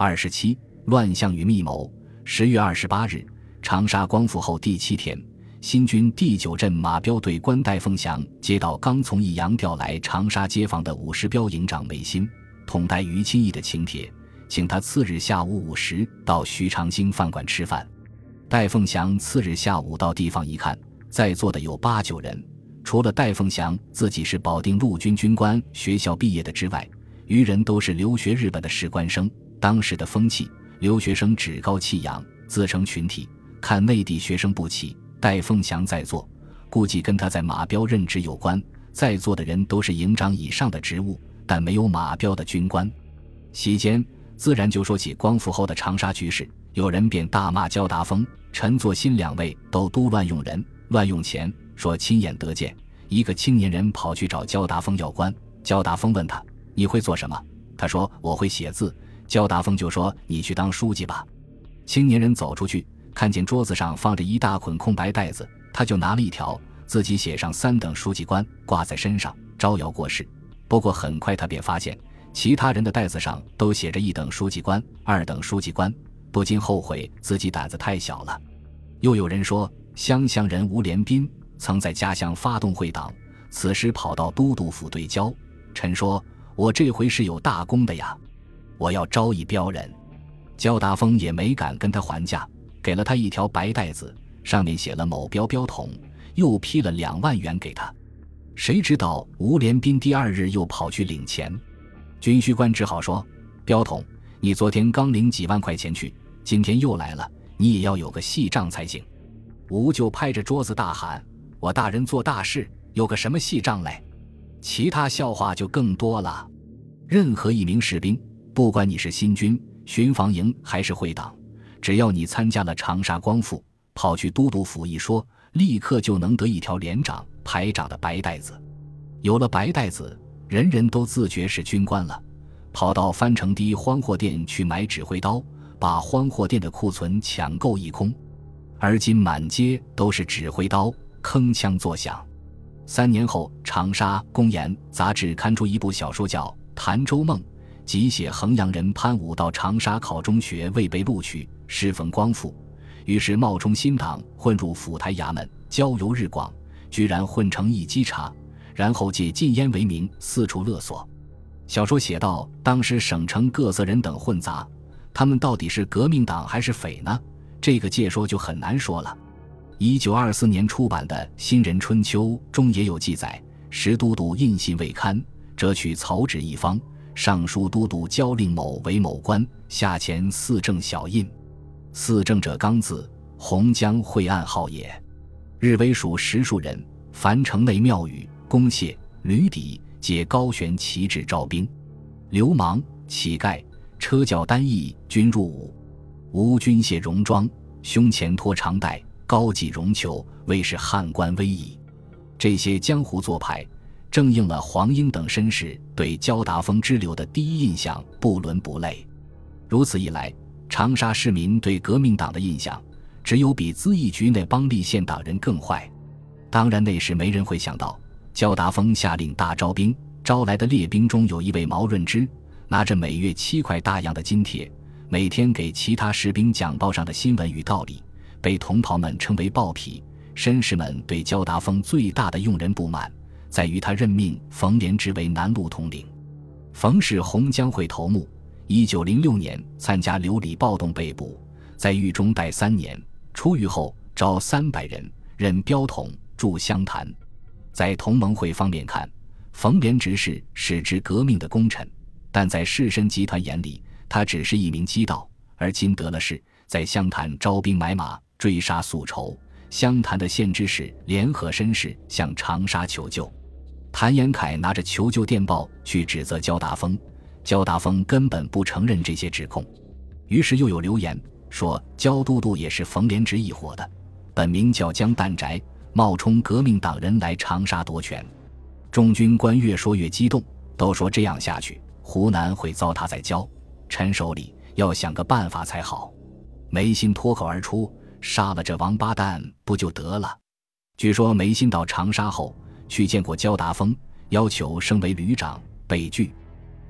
二十七，乱象与密谋。十月二十八日，长沙光复后第七天，新军第九镇马彪队官戴凤祥接到刚从益阳调来长沙接防的五十标营长梅新、统带于清义的请帖，请他次日下午五时到徐长兴饭馆吃饭。戴凤祥次日下午到地方一看，在座的有八九人，除了戴凤祥自己是保定陆军军官学校毕业的之外，余人都是留学日本的士官生。当时的风气，留学生趾高气扬，自成群体，看内地学生不起。戴凤祥在座，估计跟他在马彪任职有关。在座的人都是营长以上的职务，但没有马彪的军官。席间自然就说起光复后的长沙局势，有人便大骂焦达峰、陈作新两位都都乱用人、乱用钱，说亲眼得见一个青年人跑去找焦达峰要官，焦达峰问他：“你会做什么？”他说：“我会写字。”焦达峰就说：“你去当书记吧。”青年人走出去，看见桌子上放着一大捆空白袋子，他就拿了一条，自己写上三等书记官，挂在身上，招摇过市。不过很快他便发现，其他人的袋子上都写着一等书记官、二等书记官，不禁后悔自己胆子太小了。又有人说，湘乡人吴连斌曾在家乡发动会党，此时跑到都督府对焦。臣说：“我这回是有大功的呀。”我要招一标人，焦达峰也没敢跟他还价，给了他一条白袋子，上面写了某标标统，又批了两万元给他。谁知道吴连斌第二日又跑去领钱，军需官只好说：“标统，你昨天刚领几万块钱去，今天又来了，你也要有个细账才行。”吴就拍着桌子大喊：“我大人做大事，有个什么细账嘞？”其他笑话就更多了。任何一名士兵。不管你是新军巡防营还是会党，只要你参加了长沙光复，跑去都督府一说，立刻就能得一条连长、排长的白带子。有了白带子，人人都自觉是军官了，跑到翻城堤荒货店去买指挥刀，把荒货店的库存抢购一空。而今满街都是指挥刀，铿锵作响。三年后，《长沙公言》杂志刊出一部小说，叫《潭州梦》。即写衡阳人潘武到长沙考中学未被录取，适逢光复，于是冒充新党混入府台衙门，交游日广，居然混成一稽查，然后借禁烟为名四处勒索。小说写道：当时省城各色人等混杂，他们到底是革命党还是匪呢？这个借说就很难说了。一九二四年出版的《新人春秋》中也有记载：石都督印信未刊，折取草纸一方。尚书都督交令某为某官，下前四正小印。四正者刚字，洪江会暗号也。日为属十数人，凡城内庙宇、公廨、旅邸，皆高悬旗帜招兵。流氓、乞丐、车轿单翼均入伍。无军械戎装，胸前托长带，高髻绒裘，谓是汉官威仪。这些江湖做派。正应了黄英等绅士对焦达峰之流的第一印象，不伦不类。如此一来，长沙市民对革命党的印象，只有比资义局那帮立宪党人更坏。当然，那时没人会想到，焦达峰下令大招兵，招来的列兵中有一位毛润之，拿着每月七块大洋的津贴，每天给其他士兵讲报上的新闻与道理，被同袍们称为“暴皮”。绅士们对焦达峰最大的用人不满。在于他任命冯连之为南路统领，冯是洪江会头目。一九零六年参加流里暴动被捕，在狱中待三年，出狱后招三百人任标统驻湘潭。在同盟会方面看，冯连直是使之革命的功臣，但在士绅集团眼里，他只是一名鸡盗。而今得了势，在湘潭招兵买马，追杀宿仇。湘潭的县知事联合绅士向长沙求救。谭延闿拿着求救电报去指责焦达峰，焦达峰根本不承认这些指控。于是又有流言说焦都督也是冯连直一伙的，本名叫江旦宅，冒充革命党人来长沙夺权。众军官越说越激动，都说这样下去，湖南会糟蹋在焦陈手里，要想个办法才好。梅心脱口而出：“杀了这王八蛋不就得了？”据说梅心到长沙后。去见过焦达峰，要求升为旅长，被拒。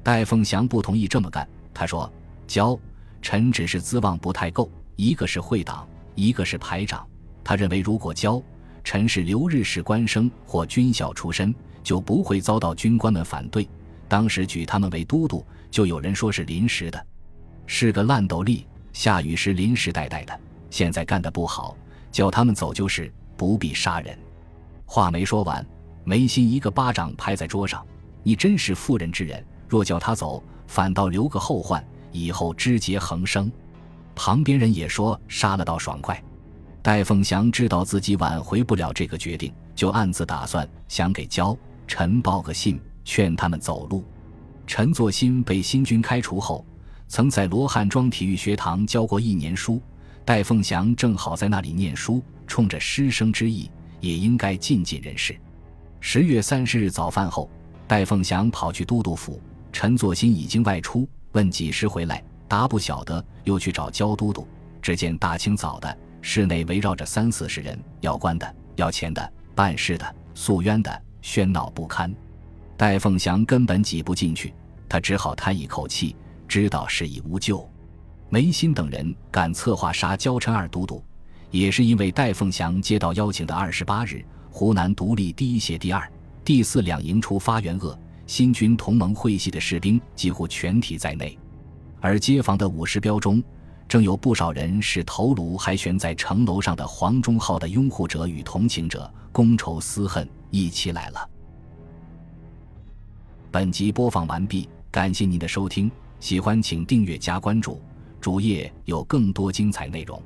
戴凤祥不同意这么干。他说：“焦，臣只是资望不太够，一个是会党，一个是排长。他认为如果交，臣是留日式官生或军校出身，就不会遭到军官们反对。当时举他们为都督，就有人说是临时的，是个烂斗笠，下雨时临时带带的。现在干得不好，叫他们走就是，不必杀人。话没说完，梅心一个巴掌拍在桌上：“你真是妇人之仁，若叫他走，反倒留个后患，以后枝节横生。”旁边人也说：“杀了倒爽快。”戴凤祥知道自己挽回不了这个决定，就暗自打算想给焦陈报个信，劝他们走路。陈作新被新军开除后，曾在罗汉庄体育学堂教过一年书。戴凤祥正好在那里念书，冲着师生之意，也应该尽尽人事。十月三十日早饭后，戴凤祥跑去都督府，陈作新已经外出，问几时回来，答不晓得，又去找焦都督，只见大清早的。室内围绕着三四十人，要官的、要钱的、办事的、诉冤的，喧闹不堪。戴凤祥根本挤不进去，他只好叹一口气，知道事已无救。梅心等人敢策划杀焦陈二都督，也是因为戴凤祥接到邀请的二十八日，湖南独立第一协第二、第四两营出发援鄂，新军同盟会系的士兵几乎全体在内，而街坊的五十标中。正有不少人是头颅还悬在城楼上的黄忠浩的拥护者与同情者，公仇私恨一起来了。本集播放完毕，感谢您的收听，喜欢请订阅加关注，主页有更多精彩内容。